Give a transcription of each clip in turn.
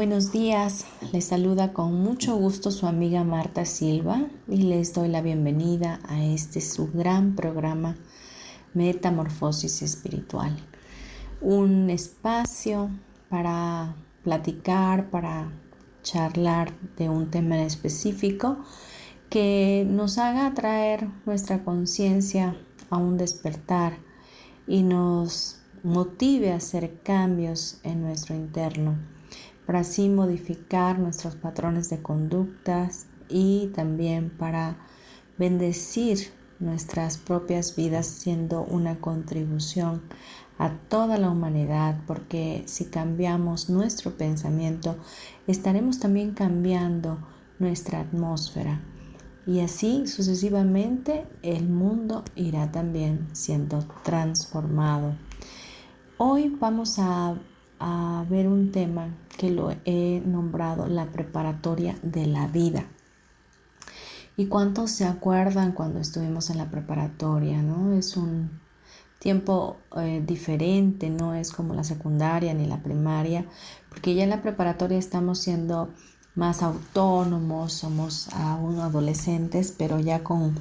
Buenos días. Les saluda con mucho gusto su amiga Marta Silva y les doy la bienvenida a este su gran programa Metamorfosis Espiritual. Un espacio para platicar, para charlar de un tema específico que nos haga traer nuestra conciencia a un despertar y nos motive a hacer cambios en nuestro interno para así modificar nuestros patrones de conductas y también para bendecir nuestras propias vidas siendo una contribución a toda la humanidad, porque si cambiamos nuestro pensamiento, estaremos también cambiando nuestra atmósfera. Y así sucesivamente el mundo irá también siendo transformado. Hoy vamos a a ver un tema que lo he nombrado la preparatoria de la vida. ¿Y cuántos se acuerdan cuando estuvimos en la preparatoria? ¿no? Es un tiempo eh, diferente, no es como la secundaria ni la primaria, porque ya en la preparatoria estamos siendo más autónomos, somos aún adolescentes, pero ya con,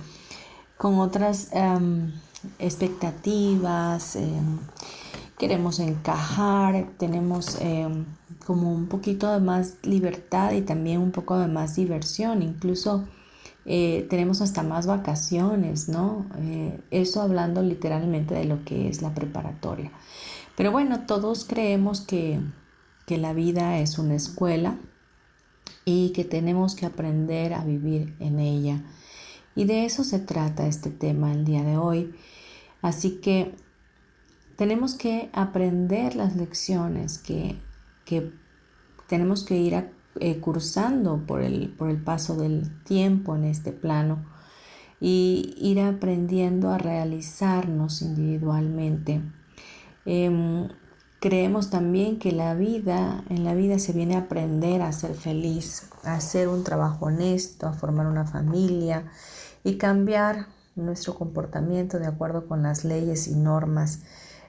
con otras em, expectativas. Em, queremos encajar, tenemos em, como un poquito de más libertad y también un poco de más diversión, incluso eh, tenemos hasta más vacaciones, ¿no? Eh, eso hablando literalmente de lo que es la preparatoria. Pero bueno, todos creemos que, que la vida es una escuela y que tenemos que aprender a vivir en ella. Y de eso se trata este tema el día de hoy. Así que tenemos que aprender las lecciones que, tenemos que ir eh, cursando por el, por el paso del tiempo en este plano y ir aprendiendo a realizarnos individualmente. Em, creemos también que la vida, en la vida se viene a aprender a ser feliz, a hacer un trabajo honesto, a formar una familia y cambiar nuestro comportamiento de acuerdo con las leyes y normas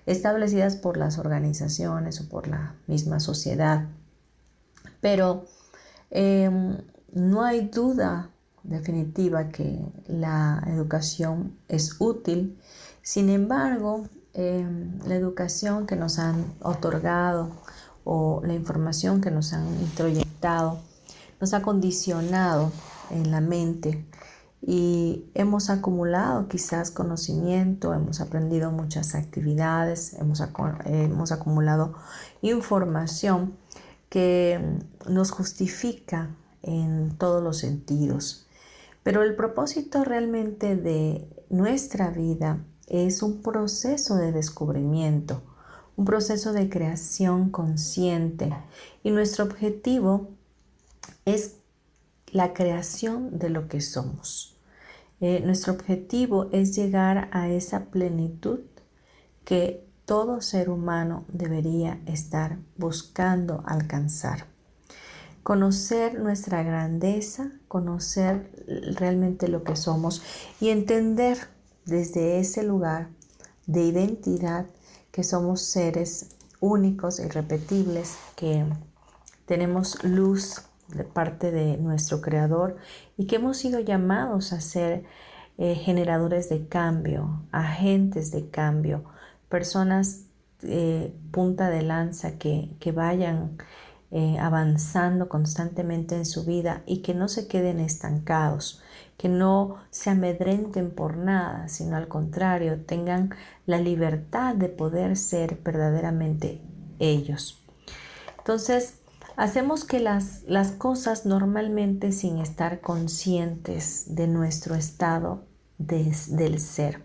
establecidas por las organizaciones o por la misma sociedad. Pero em, no hay duda definitiva que la educación es útil. Sin embargo, em, la educación que nos han otorgado o la información que nos han introyectado nos ha condicionado en la mente y hemos acumulado quizás conocimiento, hemos aprendido muchas actividades, hemos, hemos acumulado información que nos justifica en todos los sentidos. Pero el propósito realmente de nuestra vida es un proceso de descubrimiento, un proceso de creación consciente y nuestro objetivo es la creación de lo que somos. Eh, nuestro objetivo es llegar a esa plenitud que todo ser humano debería estar buscando alcanzar. Conocer nuestra grandeza, conocer realmente lo que somos y entender desde ese lugar de identidad que somos seres únicos, irrepetibles, que tenemos luz de parte de nuestro Creador y que hemos sido llamados a ser eh, generadores de cambio, agentes de cambio, personas eh, punta de lanza que, vayan eh, avanzando constantemente en su vida y que no se queden estancados, que no se amedrenten por nada, sino al contrario, tengan la libertad de poder ser verdaderamente ellos. Entonces, hacemos que las, las cosas normalmente sin estar conscientes de nuestro estado del ser.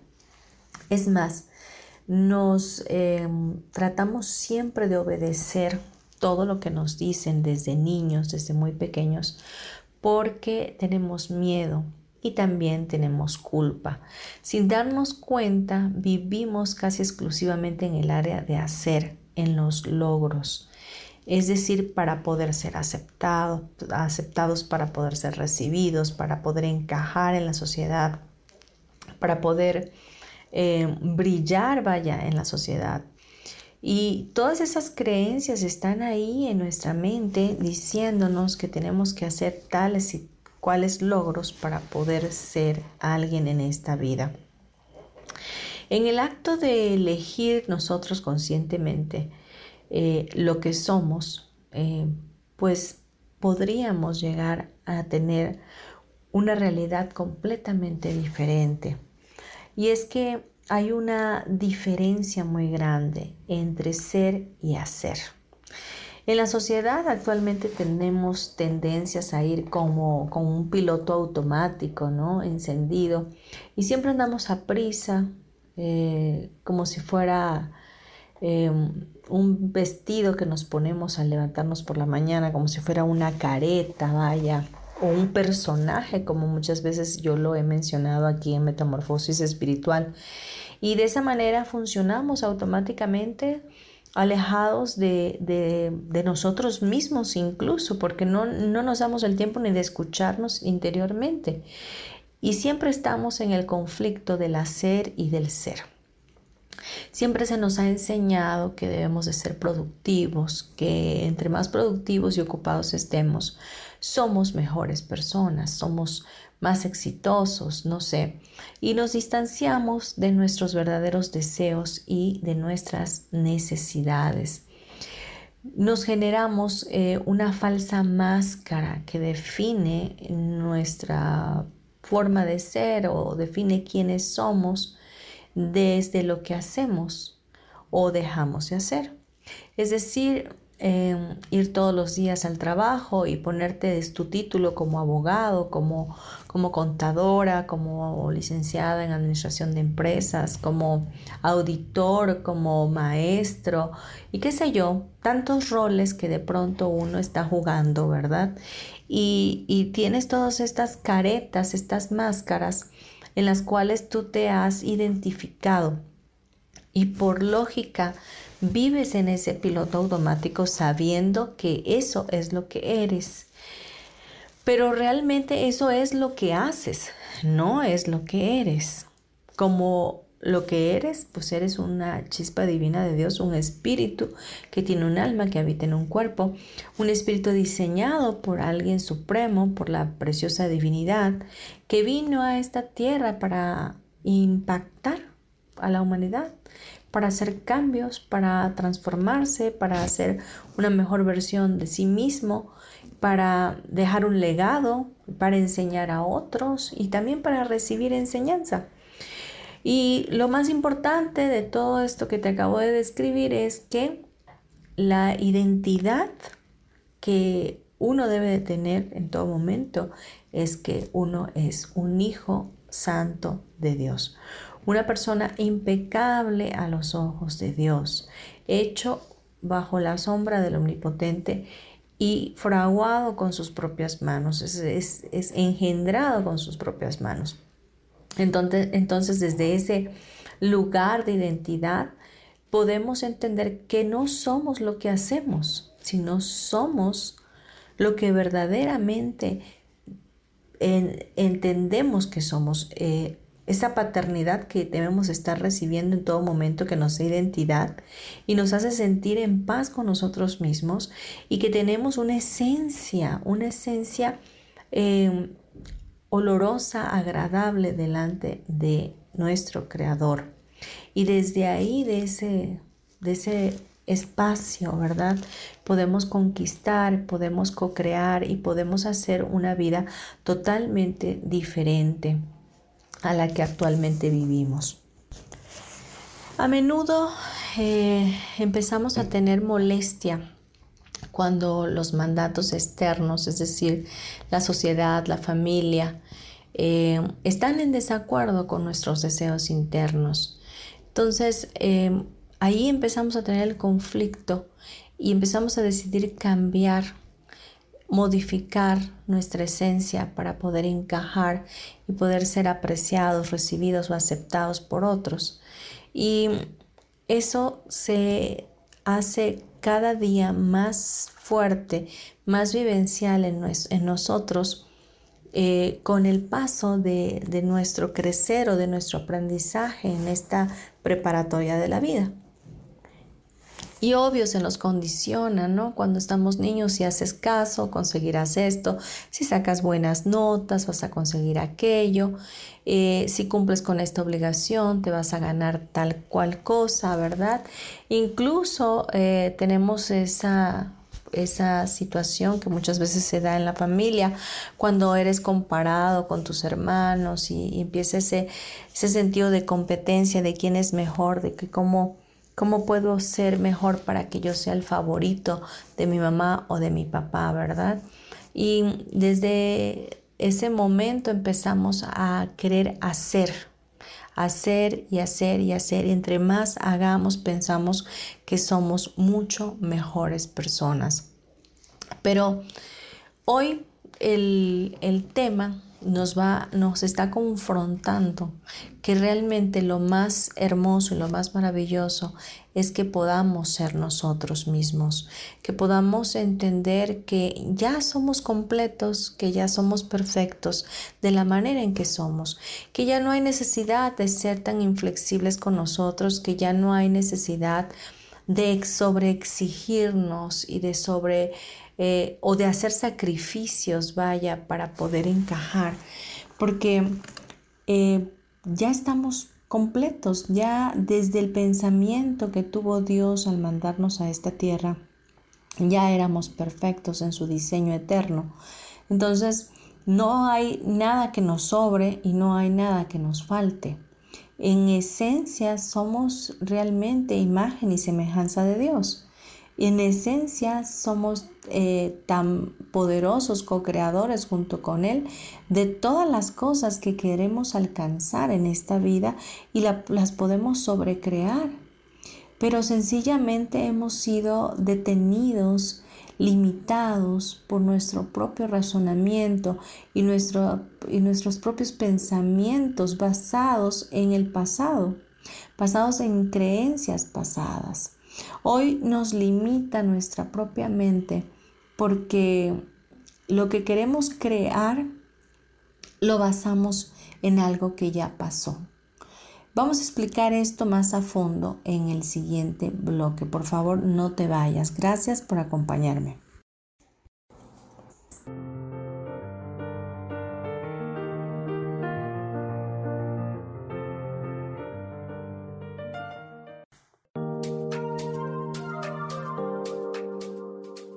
Es más, nos em, tratamos siempre de obedecer todo lo que nos dicen desde niños, desde muy pequeños, porque tenemos miedo y también tenemos culpa. Sin darnos cuenta, vivimos casi exclusivamente en el área de hacer, en los logros. Es decir, para poder ser aceptados, para poder ser recibidos, para poder encajar en la sociedad, para poder eh, brillar, vaya, en la sociedad. Y todas esas creencias están ahí en nuestra mente diciéndonos que tenemos que hacer tales y cuales logros para poder ser alguien en esta vida. En el acto de elegir nosotros conscientemente eh, lo que somos, eh, pues podríamos llegar a tener una realidad completamente diferente. Y es que hay una diferencia muy grande entre ser y hacer. En la sociedad actualmente tenemos tendencias a ir como, como un piloto automático, ¿no? Encendido. Y siempre andamos a prisa, eh, como si fuera eh, un vestido que nos ponemos al levantarnos por la mañana, como si fuera una careta, vaya o un personaje, como muchas veces yo lo he mencionado aquí en Metamorfosis Espiritual. Y de esa manera funcionamos automáticamente alejados de, de, nosotros mismos incluso, porque no, no nos damos el tiempo ni de escucharnos interiormente. Y siempre estamos en el conflicto del hacer y del ser. Siempre se nos ha enseñado que debemos de ser productivos, que entre más productivos y ocupados estemos, somos mejores personas, somos más exitosos, no sé, y nos distanciamos de nuestros verdaderos deseos y de nuestras necesidades. Nos generamos eh, una falsa máscara que define nuestra forma de ser o define quiénes somos desde lo que hacemos o dejamos de hacer. Es decir, Em, ir todos los días al trabajo y ponerte tu título como abogado, como, como contadora, como licenciada en administración de empresas, como auditor, como maestro y qué sé yo, tantos roles que de pronto uno está jugando, ¿verdad? Y, y tienes todas estas caretas, estas máscaras en las cuales tú te has identificado y por lógica vives en ese piloto automático sabiendo que eso es lo que eres. Pero realmente eso es lo que haces, no es lo que eres. Como lo que eres, pues eres una chispa divina de Dios, un espíritu que tiene un alma que habita en un cuerpo, un espíritu diseñado por alguien supremo, por la preciosa divinidad, que vino a esta tierra para impactar a la humanidad para hacer cambios, para transformarse, para hacer una mejor versión de sí mismo, para dejar un legado, para enseñar a otros y también para recibir enseñanza. Y lo más importante de todo esto que te acabo de describir es que la identidad que uno debe de tener en todo momento es que uno es un hijo santo de Dios una persona impecable a los ojos de Dios, hecho bajo la sombra del Omnipotente y fraguado con sus propias manos, es, engendrado con sus propias manos. Entonces, entonces, desde ese lugar de identidad, podemos entender que no somos lo que hacemos, sino somos lo que verdaderamente entendemos que somos. Eh, esa paternidad que debemos estar recibiendo en todo momento que nos da identidad y nos hace sentir en paz con nosotros mismos y que tenemos una esencia, una esencia em, olorosa, agradable delante de nuestro Creador. Y desde ahí, de ese, de ese espacio, ¿verdad? Podemos conquistar, podemos co-crear y podemos hacer una vida totalmente diferente a la que actualmente vivimos. A menudo eh, empezamos a tener molestia cuando los mandatos externos, es decir, la sociedad, la familia, eh, están en desacuerdo con nuestros deseos internos. Entonces, eh, ahí empezamos a tener el conflicto y empezamos a decidir cambiar, modificar nuestra esencia para poder encajar y poder ser apreciados, recibidos o aceptados por otros. Y eso se hace cada día más fuerte, más vivencial en, nosotros eh, con el paso de, de nuestro crecer o de nuestro aprendizaje en esta preparatoria de la vida. Y obvio se nos condiciona, ¿no? Cuando estamos niños, si haces caso, conseguirás esto, si sacas buenas notas, vas a conseguir aquello, eh, si cumples con esta obligación, te vas a ganar tal cual cosa, ¿verdad? Incluso eh, tenemos esa esa situación que muchas veces se da en la familia cuando eres comparado con tus hermanos y, empieza ese, ese sentido de competencia de quién es mejor, de que cómo ¿Cómo puedo ser mejor para que yo sea el favorito de mi mamá o de mi papá, verdad? Y desde ese momento empezamos a querer hacer, hacer y hacer y hacer. Y entre más hagamos, pensamos que somos mucho mejores personas. Pero hoy el, el tema nos va, nos está confrontando que realmente lo más hermoso y lo más maravilloso es que podamos ser nosotros mismos, que podamos entender que ya somos completos, que ya somos perfectos de la manera en que somos, que ya no hay necesidad de ser tan inflexibles con nosotros, que ya no hay necesidad de sobreexigirnos y de sobre eh, o de hacer sacrificios, vaya, para poder encajar, porque eh, ya estamos completos, ya desde el pensamiento que tuvo Dios al mandarnos a esta tierra, ya éramos perfectos en su diseño eterno. Entonces, no hay nada que nos sobre y no hay nada que nos falte. En esencia somos realmente imagen y semejanza de Dios. En esencia somos eh, tan poderosos co-creadores junto con Él de todas las cosas que queremos alcanzar en esta vida y las podemos sobrecrear. Pero sencillamente hemos sido detenidos, limitados por nuestro propio razonamiento y, y nuestros propios pensamientos basados en el pasado, basados en creencias pasadas. Hoy nos limita nuestra propia mente porque lo que queremos crear lo basamos en algo que ya pasó. Vamos a explicar esto más a fondo en el siguiente bloque. Por favor, no te vayas. Gracias por acompañarme.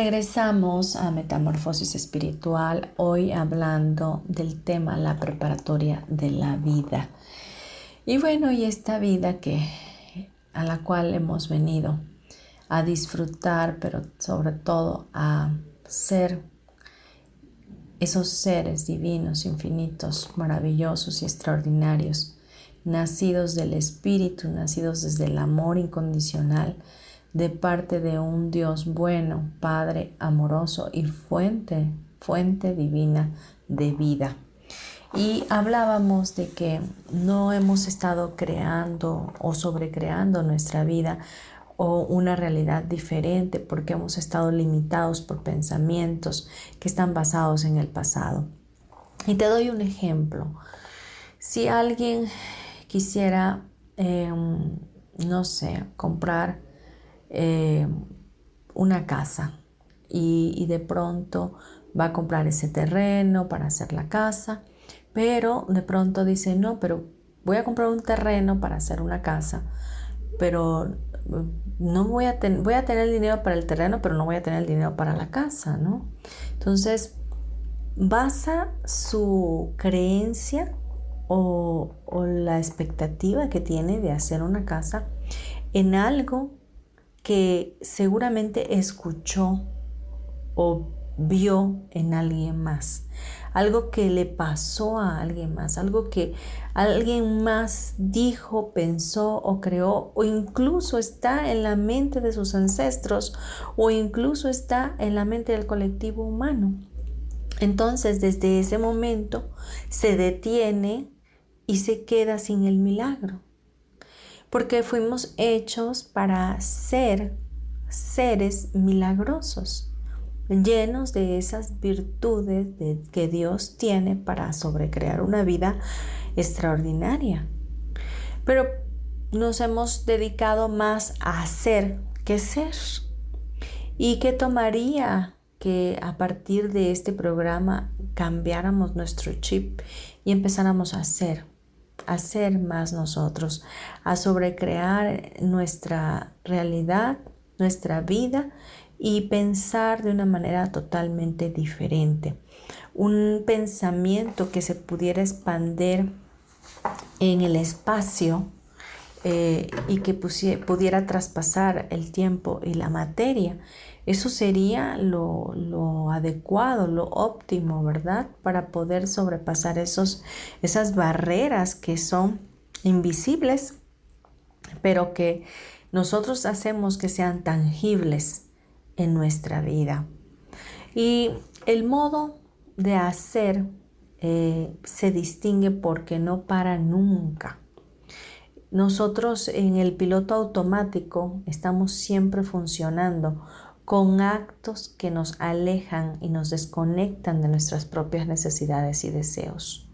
Regresamos a Metamorfosis Espiritual, hoy hablando del tema la preparatoria de la vida. Y bueno, y esta vida que a la cual hemos venido a disfrutar, pero sobre todo a ser esos seres divinos, infinitos, maravillosos y extraordinarios, nacidos del Espíritu, nacidos desde el amor incondicional de parte de un Dios bueno, Padre amoroso y fuente, fuente divina de vida. Y hablábamos de que no hemos estado creando o sobrecreando nuestra vida o una realidad diferente porque hemos estado limitados por pensamientos que están basados en el pasado. Y te doy un ejemplo. Si alguien quisiera, em, no sé, comprar em, una casa y, de pronto va a comprar ese terreno para hacer la casa, pero de pronto dice, no, pero voy a comprar un terreno para hacer una casa, pero no voy a, tener el dinero para el terreno, pero no voy a tener el dinero para la casa, ¿no? Entonces, basa su creencia o la expectativa que tiene de hacer una casa en algo que seguramente escuchó o vio en alguien más algo que le pasó a alguien más, algo que alguien más dijo, pensó o creó, o incluso está en la mente de sus ancestros, o incluso está en la mente del colectivo humano. Entonces, desde ese momento se detiene y se queda sin el milagro, porque fuimos hechos para ser seres milagrosos llenos de esas virtudes que Dios tiene para sobrecrear una vida extraordinaria. Pero nos hemos dedicado más a hacer que ser. ¿Y qué tomaría que a partir de este programa cambiáramos nuestro chip y empezáramos a hacer? A ser más nosotros, a sobrecrear nuestra realidad, nuestra vida y pensar de una manera totalmente diferente. Un pensamiento que se pudiera expandir en el espacio eh, y que pudiera traspasar el tiempo y la materia. Eso sería lo, lo, adecuado, lo óptimo, ¿verdad? Para poder sobrepasar esos, esas barreras que son invisibles, pero que nosotros hacemos que sean tangibles en nuestra vida. Y el modo de hacer eh, se distingue porque no para nunca. Nosotros en el piloto automático estamos siempre funcionando con actos que nos alejan y nos desconectan de nuestras propias necesidades y deseos.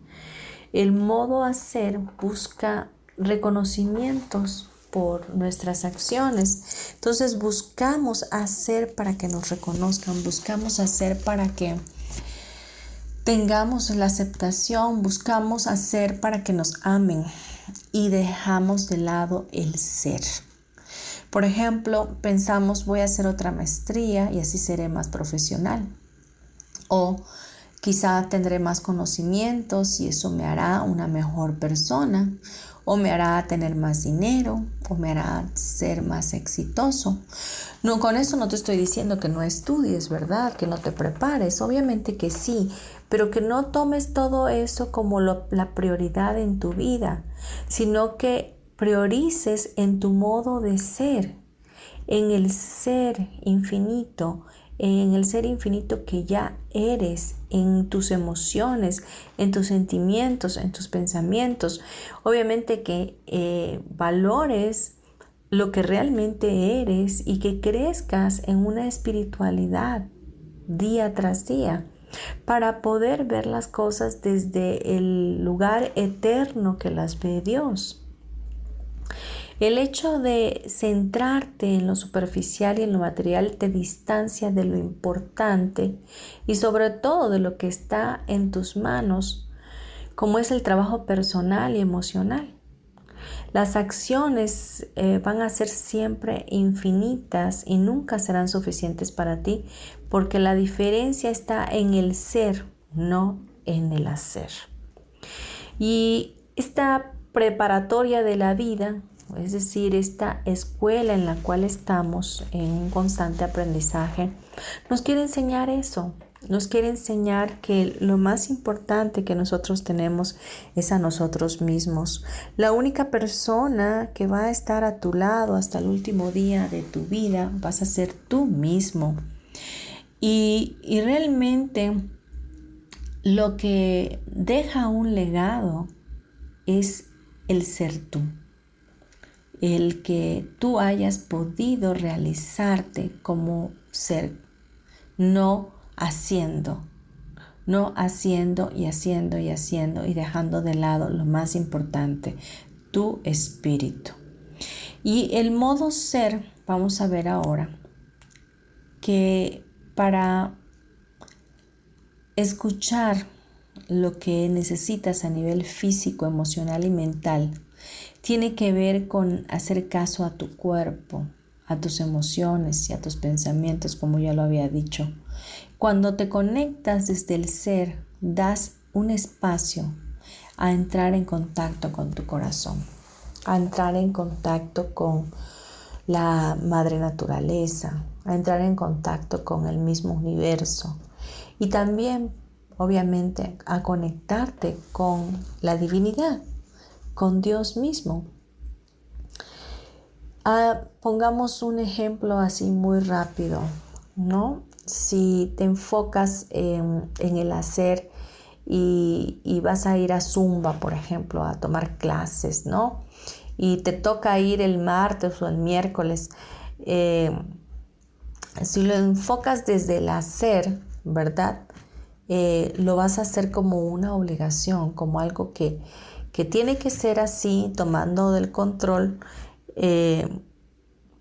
El modo hacer busca reconocimientos por nuestras acciones. Entonces buscamos hacer para que nos reconozcan, buscamos hacer para que tengamos la aceptación, buscamos hacer para que nos amen y dejamos de lado el ser. Por ejemplo, pensamos voy a hacer otra maestría y así seré más profesional. O quizá tendré más conocimientos y eso me hará una mejor persona o me hará tener más dinero o me hará ser más exitoso. No, con eso no te estoy diciendo que no estudies, ¿verdad? Que no te prepares, obviamente que sí, pero que no tomes todo eso como la prioridad en tu vida, sino que priorices en tu modo de ser, en el ser infinito, en el ser infinito que ya eres, en tus emociones, en tus sentimientos, en tus pensamientos. Obviamente que eh, valores lo que realmente eres y que crezcas en una espiritualidad día tras día para poder ver las cosas desde el lugar eterno que las ve Dios. El hecho de centrarte en lo superficial y en lo material te distancia de lo importante y sobre todo de lo que está en tus manos, como es el trabajo personal y emocional. Las acciones eh, van a ser siempre infinitas y nunca serán suficientes para ti porque la diferencia está en el ser, no en el hacer. Y esta preparatoria de la vida, es decir, esta escuela en la cual estamos en un constante aprendizaje, nos quiere enseñar eso, nos quiere enseñar que lo más importante que nosotros tenemos es a nosotros mismos. La única persona que va a estar a tu lado hasta el último día de tu vida vas a ser tú mismo. Y, y realmente lo que deja un legado es el ser tú. El que tú hayas podido realizarte como ser, no haciendo, no haciendo y haciendo y haciendo y dejando de lado lo más importante, tu espíritu. Y el modo ser, vamos a ver ahora, que para escuchar lo que necesitas a nivel físico, emocional y mental, tiene que ver con hacer caso a tu cuerpo, a tus emociones y a tus pensamientos, como ya lo había dicho. Cuando te conectas desde el ser, das un espacio a entrar en contacto con tu corazón, a entrar en contacto con la madre naturaleza, a entrar en contacto con el mismo universo y también, obviamente, a conectarte con la divinidad, con Dios mismo. Ah, pongamos un ejemplo así muy rápido, ¿no? si te enfocas en, el hacer y, vas a ir a Zumba, por ejemplo, a tomar clases, ¿no? Y te toca ir el martes o el miércoles, eh, si lo enfocas desde el hacer, ¿verdad? Eh, lo vas a hacer como una obligación, como algo que, tiene que ser así, tomando del control, eh,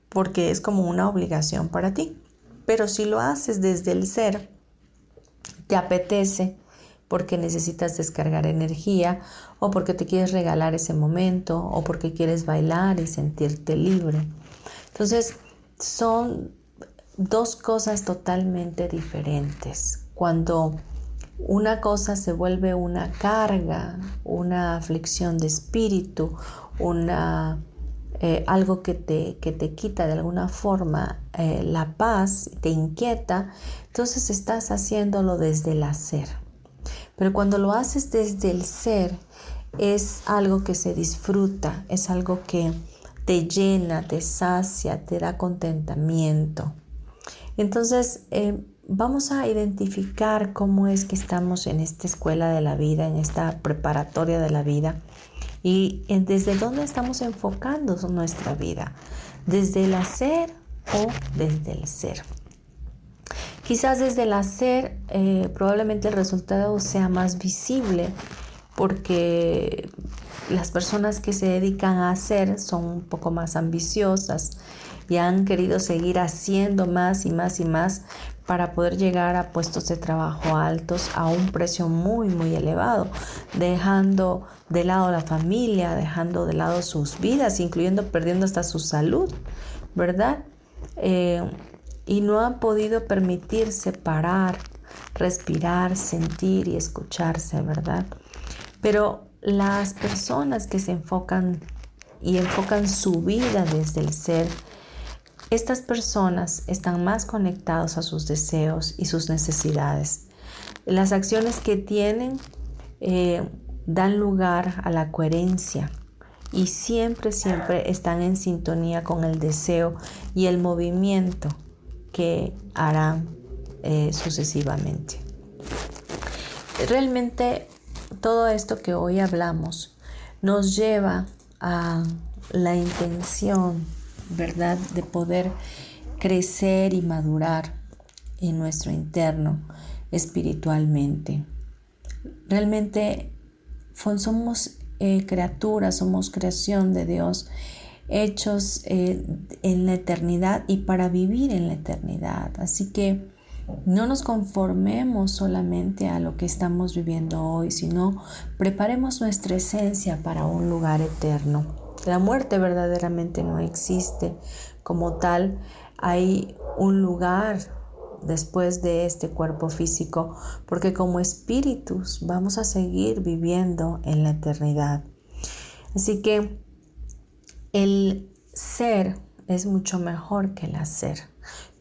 porque es como una obligación para ti. Pero si lo haces desde el ser, te apetece porque necesitas descargar energía o porque te quieres regalar ese momento o porque quieres bailar y sentirte libre. Entonces, son dos cosas totalmente diferentes. Cuando una cosa se vuelve una carga, una aflicción de espíritu, una eh, algo que te, que te, quita de alguna forma eh, la paz, te inquieta, entonces estás haciéndolo desde el hacer. Pero cuando lo haces desde el ser, es algo que se disfruta, es algo que te llena, te sacia, te da contentamiento. Entonces, eh, vamos a identificar cómo es que estamos en esta escuela de la vida, en esta preparatoria de la vida y desde dónde estamos enfocando nuestra vida, desde el hacer o desde el ser. Quizás desde el hacer eh, probablemente el resultado sea más visible porque las personas que se dedican a hacer son un poco más ambiciosas y han querido seguir haciendo más y más y más para poder llegar a puestos de trabajo altos a un precio muy muy elevado, dejando de lado la familia, dejando de lado sus vidas, incluyendo perdiendo hasta su salud, ¿verdad? Eh, y no han podido permitirse parar, respirar, sentir y escucharse, ¿verdad? Pero las personas que se enfocan y enfocan su vida desde el ser, estas personas están más conectados a sus deseos y sus necesidades. Las acciones que tienen eh, dan lugar a la coherencia y siempre, siempre están en sintonía con el deseo y el movimiento que harán eh, sucesivamente. Realmente todo esto que hoy hablamos nos lleva a la intención, ¿verdad?, de poder crecer y madurar en nuestro interno espiritualmente. Realmente somos eh, criaturas, somos creación de Dios, hechos eh, en la eternidad y para vivir en la eternidad. Así que no nos conformemos solamente a lo que estamos viviendo hoy, sino preparemos nuestra esencia para un lugar eterno. La muerte verdaderamente no existe como tal. Hay un lugar después de este cuerpo físico, porque como espíritus vamos a seguir viviendo en la eternidad. Así que el ser es mucho mejor que el hacer.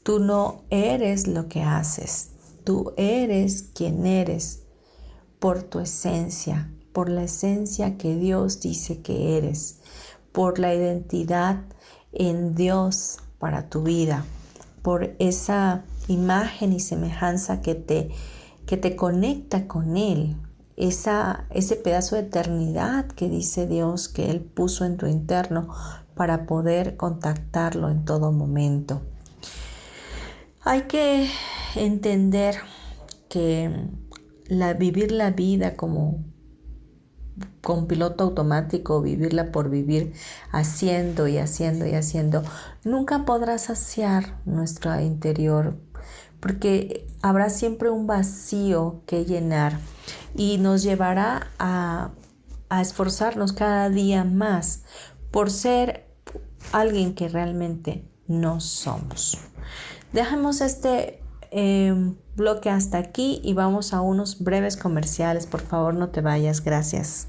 Tú no eres lo que haces, tú eres quien eres por tu esencia, por la esencia que Dios dice que eres, por la identidad en Dios para tu vida, por esa imagen y semejanza que te, que te conecta con Él, esa, ese pedazo de eternidad que dice Dios que Él puso en tu interno para poder contactarlo en todo momento. Hay que entender que la, vivir la vida como con piloto automático, vivirla por vivir, haciendo y haciendo y haciendo, nunca podrá saciar nuestro interior porque habrá siempre un vacío que llenar y nos llevará a, esforzarnos cada día más por ser alguien que realmente no somos. Dejemos este em, bloque hasta aquí y vamos a unos breves comerciales. Por favor, no te vayas. Gracias.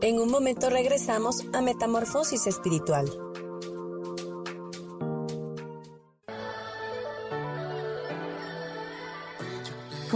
En un momento regresamos a Metamorfosis Espiritual.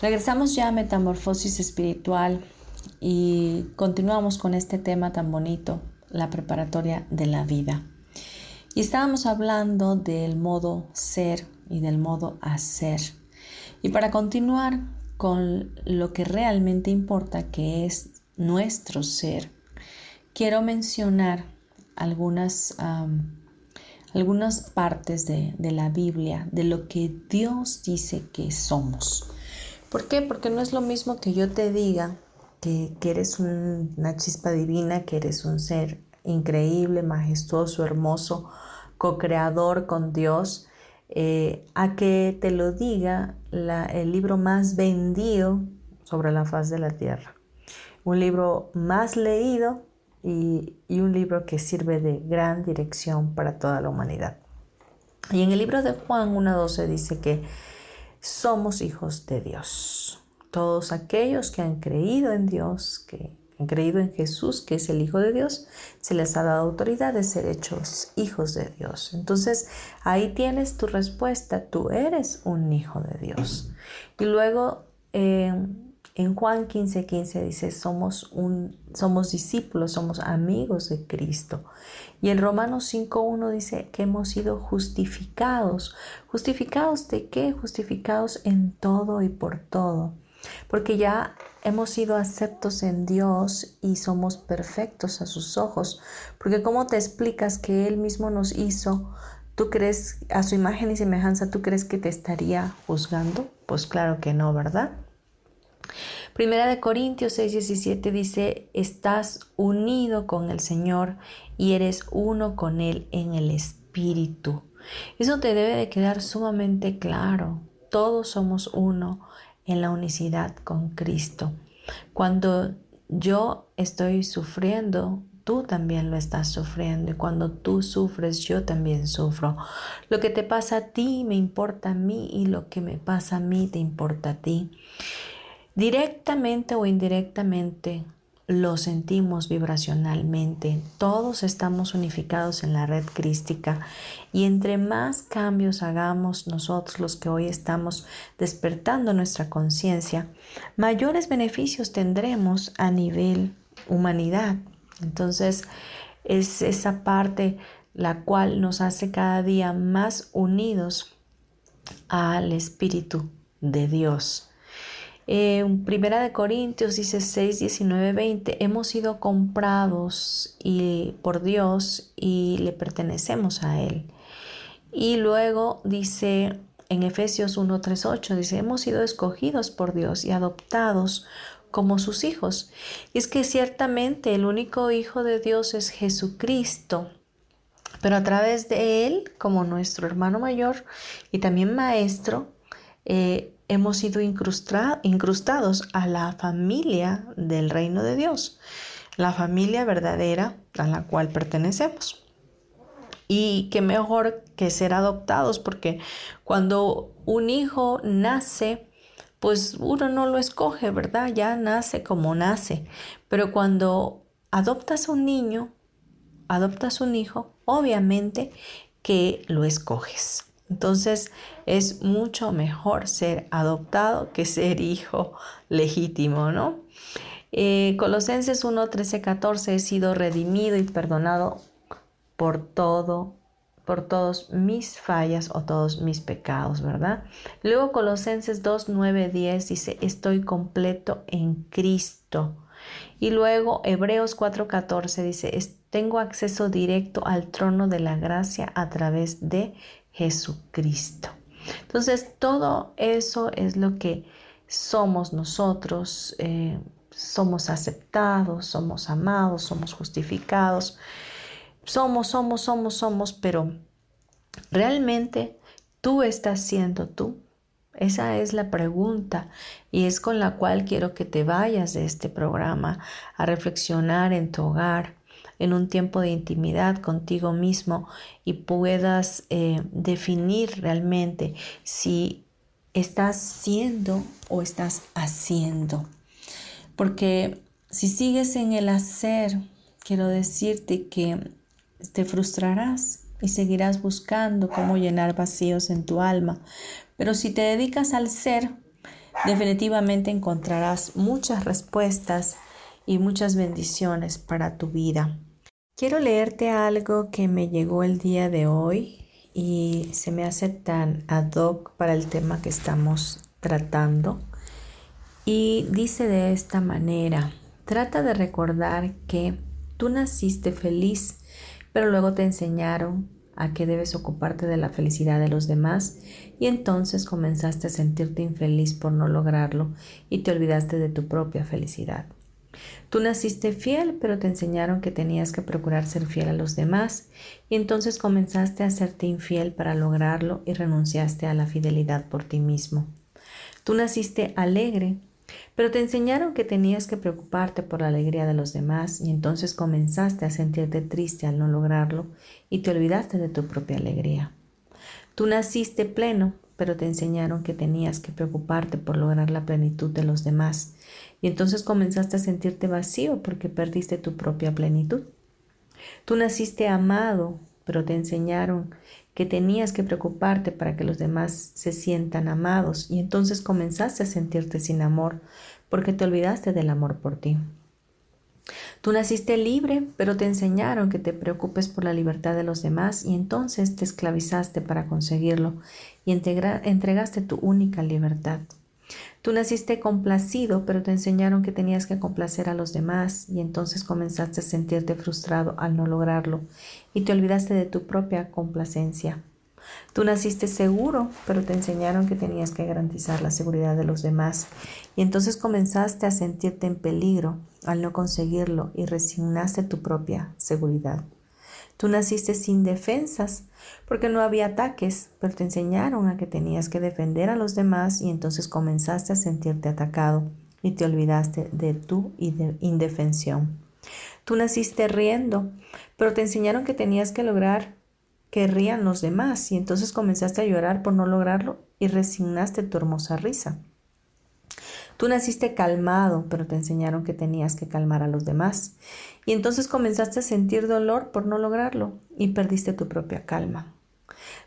Regresamos ya a Metamorfosis Espiritual y continuamos con este tema tan bonito, la preparatoria de la vida. Y estábamos hablando del modo ser y del modo hacer. Y para continuar con lo que realmente importa, que es nuestro ser, quiero mencionar algunas, algunas partes de, de la Biblia, de lo que Dios dice que somos. ¿Por qué? Porque no es lo mismo que yo te diga que, eres una chispa divina, que eres un ser increíble, majestuoso, hermoso, co-creador con Dios, eh, a que te lo diga el libro más vendido sobre la faz de la tierra, un libro más leído y, y un libro que sirve de gran dirección para toda la humanidad. Y en el libro de Juan 1.12 dice que somos hijos de Dios. Todos aquellos que han creído en Dios, que han creído en Jesús, que es el Hijo de Dios, se les ha dado autoridad de ser hechos hijos de Dios. Entonces, ahí tienes tu respuesta, tú eres un hijo de Dios. Y luego, eh, en Juan 15, 15 dice, somos, un, somos discípulos, somos amigos de Cristo. Y en Romanos 5.1 dice que hemos sido justificados. ¿Justificados de qué? Justificados en todo y por todo. Porque ya hemos sido aceptos en Dios y somos perfectos a sus ojos. Porque ¿cómo te explicas que Él mismo nos hizo? ¿Tú crees a su imagen y semejanza, tú crees que te estaría juzgando? Pues claro que no, ¿verdad? Primera de Corintios 6, 17 dice, estás unido con el Señor y eres uno con Él en el Espíritu. Eso te debe de quedar sumamente claro. Todos somos uno en la unicidad con Cristo. Cuando yo estoy sufriendo, tú también lo estás sufriendo y cuando tú sufres, yo también sufro. Lo que te pasa a ti me importa a mí y lo que me pasa a mí te importa a ti. Directamente o indirectamente lo sentimos vibracionalmente. Todos estamos unificados en la red crística y entre más cambios hagamos nosotros los que hoy estamos despertando nuestra conciencia, mayores beneficios tendremos a nivel humanidad. Entonces es esa parte la cual nos hace cada día más unidos al Espíritu de Dios. Eh, primera de Corintios dice 6, 19, 20, hemos sido comprados y, por Dios y le pertenecemos a Él. Y luego dice en Efesios 1, 3, 8, dice, hemos sido escogidos por Dios y adoptados como sus hijos. Y es que ciertamente el único hijo de Dios es Jesucristo. Pero a través de Él, como nuestro hermano mayor y también maestro, eh, hemos sido incrustados a la familia del reino de Dios, la familia verdadera a la cual pertenecemos. Y qué mejor que ser adoptados, porque cuando un hijo nace, pues uno no lo escoge, ¿verdad? Ya nace como nace. Pero cuando adoptas a un niño, adoptas un hijo, obviamente que lo escoges. Entonces es mucho mejor ser adoptado que ser hijo legítimo, ¿no? Eh, Colosenses 1, 13, 14, he sido redimido y perdonado por todo, por todos mis fallas o todos mis pecados, ¿verdad? Luego Colosenses 2, 9, 10 dice, estoy completo en Cristo. Y luego Hebreos 4, 14 dice, tengo acceso directo al trono de la gracia a través de Jesucristo. Entonces, todo eso es lo que somos nosotros, eh, somos aceptados, somos amados, somos justificados, somos, somos, somos, somos, pero realmente tú estás siendo tú. Esa es la pregunta y es con la cual quiero que te vayas de este programa a reflexionar en tu hogar, en un tiempo de intimidad contigo mismo y puedas eh, definir realmente si estás siendo o estás haciendo. Porque si sigues en el hacer, quiero decirte que te frustrarás y seguirás buscando cómo llenar vacíos en tu alma. Pero si te dedicas al ser, definitivamente encontrarás muchas respuestas y muchas bendiciones para tu vida. Quiero leerte algo que me llegó el día de hoy y se me hace tan ad hoc para el tema que estamos tratando. Y dice de esta manera, trata de recordar que tú naciste feliz, pero luego te enseñaron a que debes ocuparte de la felicidad de los demás y entonces comenzaste a sentirte infeliz por no lograrlo y te olvidaste de tu propia felicidad. Tú naciste fiel, pero te enseñaron que tenías que procurar ser fiel a los demás, y entonces comenzaste a serte infiel para lograrlo y renunciaste a la fidelidad por ti mismo. Tú naciste alegre, pero te enseñaron que tenías que preocuparte por la alegría de los demás, y entonces comenzaste a sentirte triste al no lograrlo y te olvidaste de tu propia alegría. Tú naciste pleno, pero te enseñaron que tenías que preocuparte por lograr la plenitud de los demás, y entonces comenzaste a sentirte vacío porque perdiste tu propia plenitud. Tú naciste amado, pero te enseñaron que tenías que preocuparte para que los demás se sientan amados y entonces comenzaste a sentirte sin amor porque te olvidaste del amor por ti. Tú naciste libre, pero te enseñaron que te preocupes por la libertad de los demás y entonces te esclavizaste para conseguirlo y entregaste tu única libertad. Tú naciste complacido, pero te enseñaron que tenías que complacer a los demás y entonces comenzaste a sentirte frustrado al no lograrlo y te olvidaste de tu propia complacencia. Tú naciste seguro, pero te enseñaron que tenías que garantizar la seguridad de los demás y entonces comenzaste a sentirte en peligro al no conseguirlo y resignaste tu propia seguridad. Tú naciste sin defensas porque no había ataques, pero te enseñaron a que tenías que defender a los demás y entonces comenzaste a sentirte atacado y te olvidaste de tu indefensión. Tú naciste riendo, pero te enseñaron que tenías que lograr que rían los demás y entonces comenzaste a llorar por no lograrlo y resignaste tu hermosa risa. Tú naciste calmado, pero te enseñaron que tenías que calmar a los demás. Y entonces comenzaste a sentir dolor por no lograrlo y perdiste tu propia calma.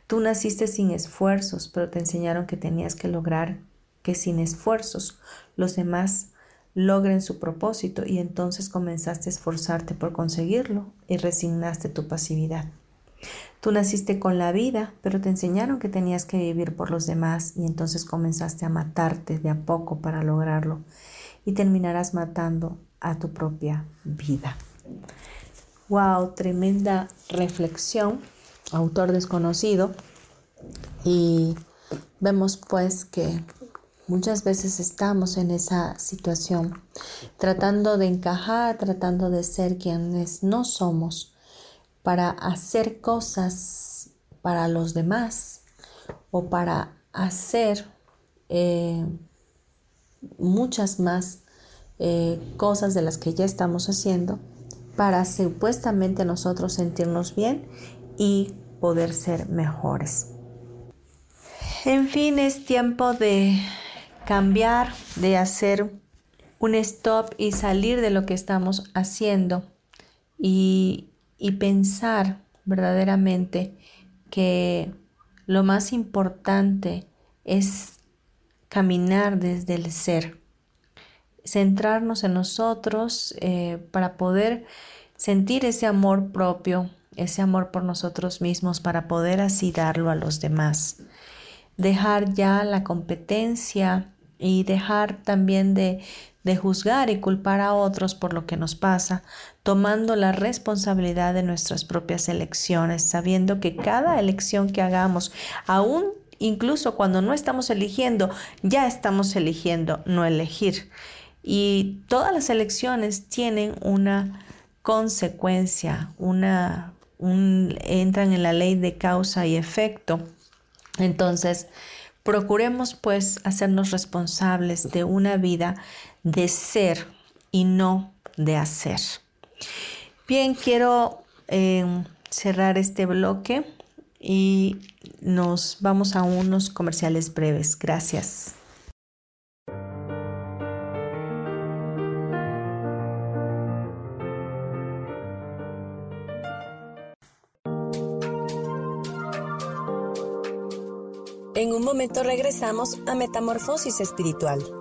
Tú naciste sin esfuerzos, pero te enseñaron que tenías que lograr que sin esfuerzos los demás logren su propósito y entonces comenzaste a esforzarte por conseguirlo y resignaste tu pasividad. Tú naciste con la vida, pero te enseñaron que tenías que vivir por los demás y entonces comenzaste a matarte de a poco para lograrlo y terminarás matando a tu propia vida. Wow, tremenda reflexión, autor desconocido. Y vemos pues que muchas veces estamos en esa situación, tratando de encajar, tratando de ser quienes no somos para hacer cosas para los demás o para hacer eh, muchas más eh, cosas de las que ya estamos haciendo para supuestamente nosotros sentirnos bien y poder ser mejores. En fin, es tiempo de cambiar, de hacer un stop y salir de lo que estamos haciendo y y pensar verdaderamente que lo más importante es caminar desde el ser, centrarnos en nosotros eh, para poder sentir ese amor propio, ese amor por nosotros mismos, para poder así darlo a los demás. Dejar ya la competencia y dejar también de, de juzgar y culpar a otros por lo que nos pasa, tomando la responsabilidad de nuestras propias elecciones, sabiendo que cada elección que hagamos, aún incluso cuando no estamos eligiendo, ya estamos eligiendo no elegir. Y todas las elecciones tienen una consecuencia, una, entran en la ley de causa y efecto. Entonces, procuremos pues hacernos responsables de una vida de ser y no de hacer. Bien, quiero em, cerrar este bloque y nos vamos a unos comerciales breves. Gracias. En un momento regresamos a Metamorfosis Espiritual.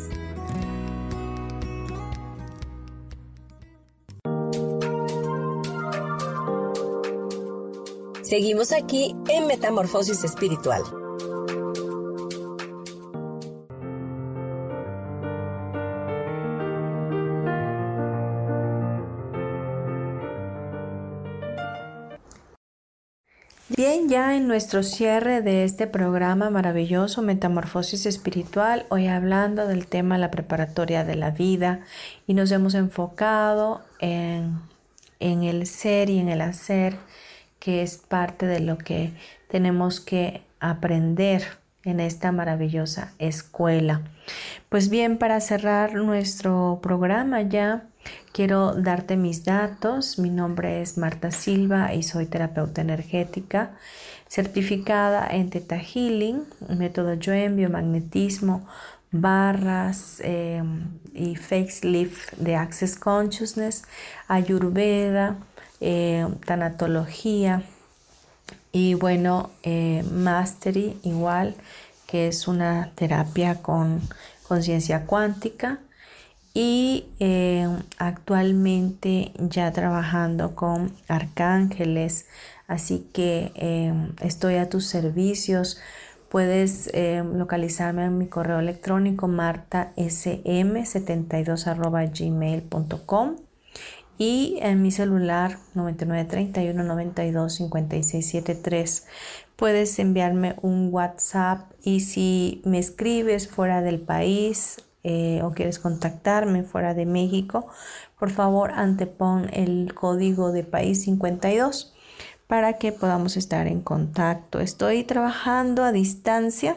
Seguimos aquí en Metamorfosis Espiritual. Bien, ya en nuestro cierre de este programa maravilloso, Metamorfosis Espiritual, hoy hablando del tema la preparatoria de la vida y nos hemos enfocado en, en el ser y en el hacer que es parte de lo que tenemos que aprender en esta maravillosa escuela. Pues bien, para cerrar nuestro programa ya, quiero darte mis datos. Mi nombre es Marta Silva y soy terapeuta energética certificada en Theta Healing, método Joen, biomagnetismo, barras eh, y facelift de Access Consciousness, Ayurveda, eh, tanatología. Y bueno, eh, Mastery igual, que es una terapia con conciencia cuántica. Y eh, actualmente ya trabajando con arcángeles, así que estoy a tus servicios. Puedes localizarme en mi correo electrónico martasm72 gmail.com y en mi celular 9931 92 56 puedes enviarme un WhatsApp y si me escribes fuera del país eh, o quieres contactarme fuera de México, por favor antepon el código de país 52 para que podamos estar en contacto. Estoy trabajando a distancia,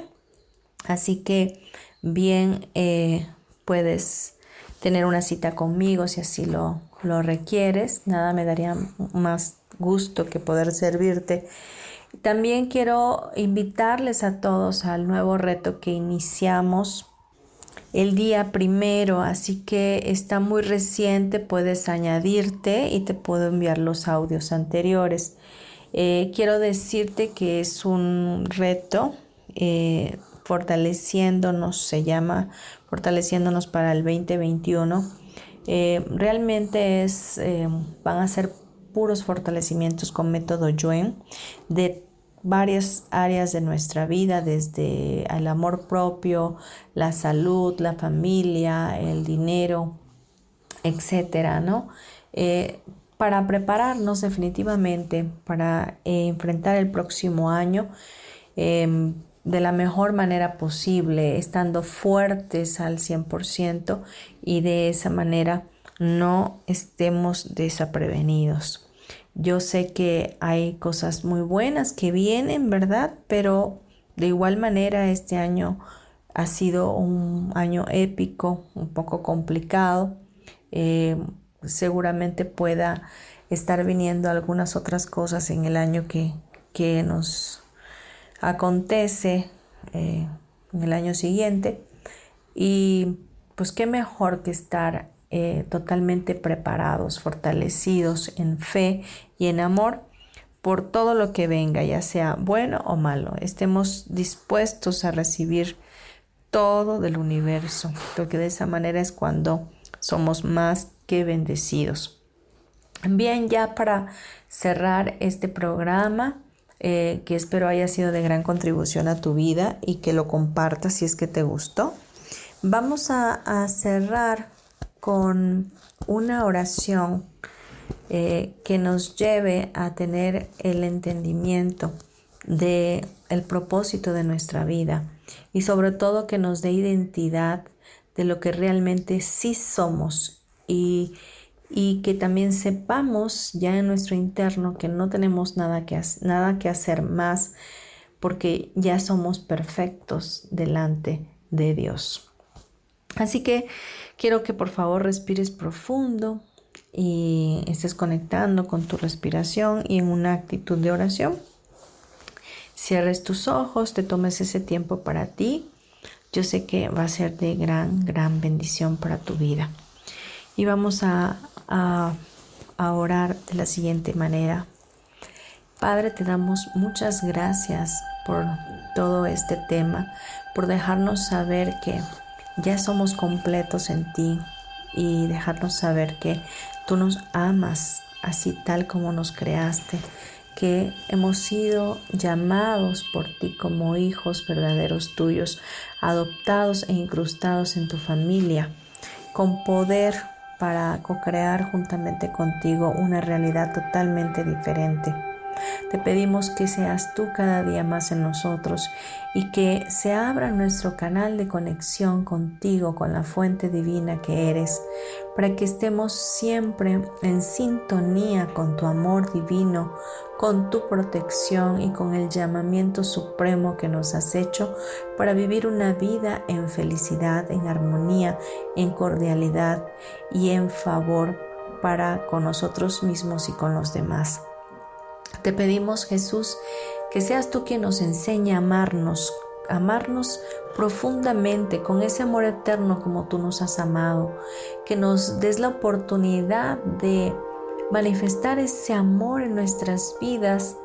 así que bien eh, puedes tener una cita conmigo si así lo, lo requieres. Nada me daría más gusto que poder servirte. También quiero invitarles a todos al nuevo reto que iniciamos el día primero, así que está muy reciente, puedes añadirte y te puedo enviar los audios anteriores. Eh, quiero decirte que es un reto eh, fortaleciéndonos, se llama fortaleciéndonos para el 2021 eh, realmente es, eh, van a ser puros fortalecimientos con método Yuen de varias áreas de nuestra vida, desde el amor propio, la salud, la familia, el dinero, etcétera, ¿no? Eh, para prepararnos definitivamente para enfrentar el próximo año em, de la mejor manera posible, estando fuertes al 100% y de esa manera no estemos desaprevenidos. Yo sé que hay cosas muy buenas que vienen, ¿verdad? Pero de igual manera este año ha sido un año épico, un poco complicado. Eh, seguramente pueda estar viniendo algunas otras cosas en el año que, que nos acontece eh, en el año siguiente. Y pues qué mejor que estar eh, totalmente preparados, fortalecidos en fe y en amor por todo lo que venga, ya sea bueno o malo. Estemos dispuestos a recibir todo del universo, porque de esa manera es cuando somos más que bendecidos. Bien, ya para cerrar este programa, eh, que espero haya sido de gran contribución a tu vida y que lo compartas si es que te gustó. Vamos a, cerrar con una oración eh, que nos lleve a tener el entendimiento de el propósito de nuestra vida y sobre todo que nos dé identidad de lo que realmente sí somos y, y que también sepamos ya en nuestro interno que no tenemos nada que, nada que hacer más porque ya somos perfectos delante de Dios. Así que quiero que por favor respires profundo y estés conectando con tu respiración y en una actitud de oración. Cierres tus ojos, te tomes ese tiempo para ti. Yo sé que va a ser de gran, gran bendición para tu vida. Y vamos a, a, orar de la siguiente manera. Padre, te damos muchas gracias por todo este tema, por dejarnos saber que ya somos completos en ti y dejarnos saber que tú nos amas así tal como nos creaste, que hemos sido llamados por ti como hijos verdaderos tuyos, adoptados e incrustados en tu familia, con poder para co-crear juntamente contigo una realidad totalmente diferente. Te pedimos que seas tú cada día más en nosotros y que se abra nuestro canal de conexión contigo, con la fuente divina que eres, para que estemos siempre en sintonía con tu amor divino, con tu protección y con el llamamiento supremo que nos has hecho para vivir una vida en felicidad, en armonía, en cordialidad y en favor para con nosotros mismos y con los demás. Te pedimos, Jesús, que seas tú quien nos enseñe a amarnos, amarnos profundamente con ese amor eterno como tú nos has amado, que nos des la oportunidad de manifestar ese amor en nuestras vidas,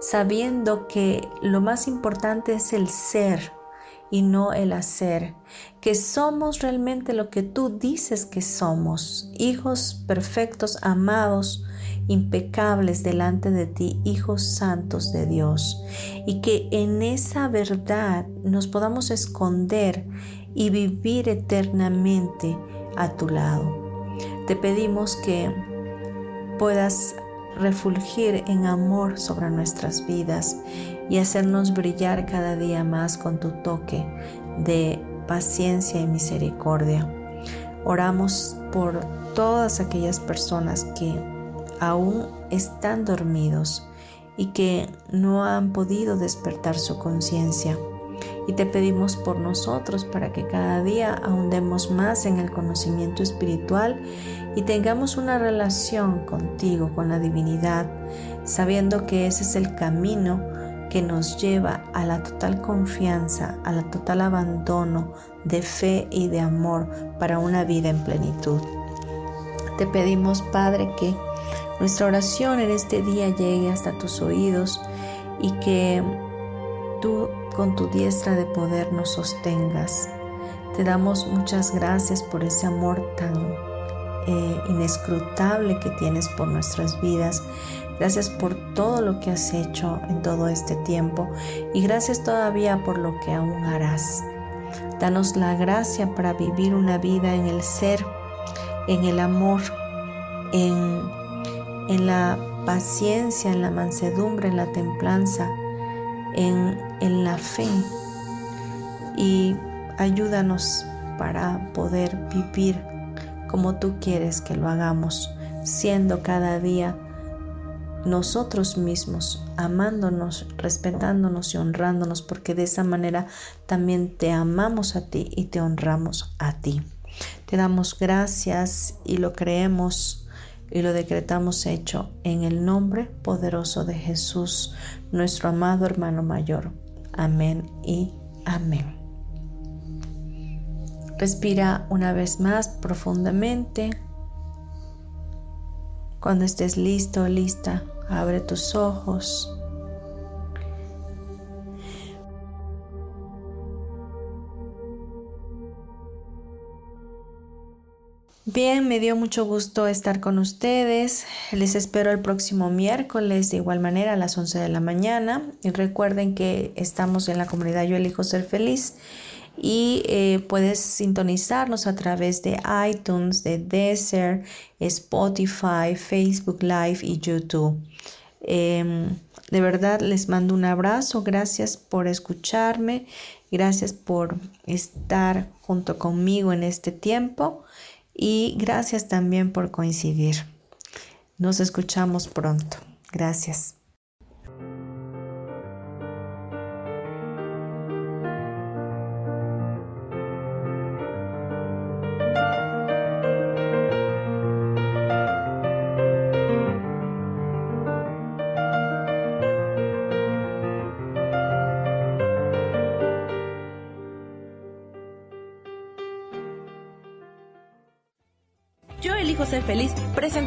sabiendo que lo más importante es el ser y no el hacer, que somos realmente lo que tú dices que somos, hijos perfectos, amados, impecables delante de ti, hijos santos de Dios, y que en esa verdad nos podamos esconder y vivir eternamente a tu lado. Te pedimos que puedas refulgir en amor sobre nuestras vidas y hacernos brillar cada día más con tu toque de paciencia y misericordia. Oramos por todas aquellas personas que aún están dormidos y que no han podido despertar su conciencia. Y te pedimos por nosotros para que cada día ahondemos más en el conocimiento espiritual y tengamos una relación contigo, con la divinidad, sabiendo que ese es el camino que nos lleva a la total confianza, a la total abandono de fe y de amor para una vida en plenitud. Te pedimos, Padre, que nuestra oración en este día llegue hasta tus oídos y que tú con tu diestra de poder nos sostengas. Te damos muchas gracias por ese amor tan eh, inescrutable que tienes por nuestras vidas. Gracias por todo lo que has hecho en todo este tiempo y gracias todavía por lo que aún harás. Danos la gracia para vivir una vida en el ser, en el amor, en en la paciencia, en la mansedumbre, en la templanza, en, en la fe. Y ayúdanos para poder vivir como tú quieres que lo hagamos, siendo cada día nosotros mismos, amándonos, respetándonos y honrándonos, porque de esa manera también te amamos a ti y te honramos a ti. Te damos gracias y lo creemos y lo decretamos hecho en el nombre poderoso de Jesús, nuestro amado hermano mayor. Amén y amén. Respira una vez más profundamente. Cuando estés listo lista, abre tus ojos. Bien, me dio mucho gusto estar con ustedes. Les espero el próximo miércoles de igual manera a las 11 de la mañana. Y recuerden que estamos en la comunidad Yo elijo ser feliz y eh, puedes sintonizarnos a través de iTunes, de Deezer, Spotify, Facebook Live y YouTube. Em, de verdad les mando un abrazo, gracias por escucharme, gracias por estar junto conmigo en este tiempo y gracias también por coincidir. Nos escuchamos pronto. Gracias.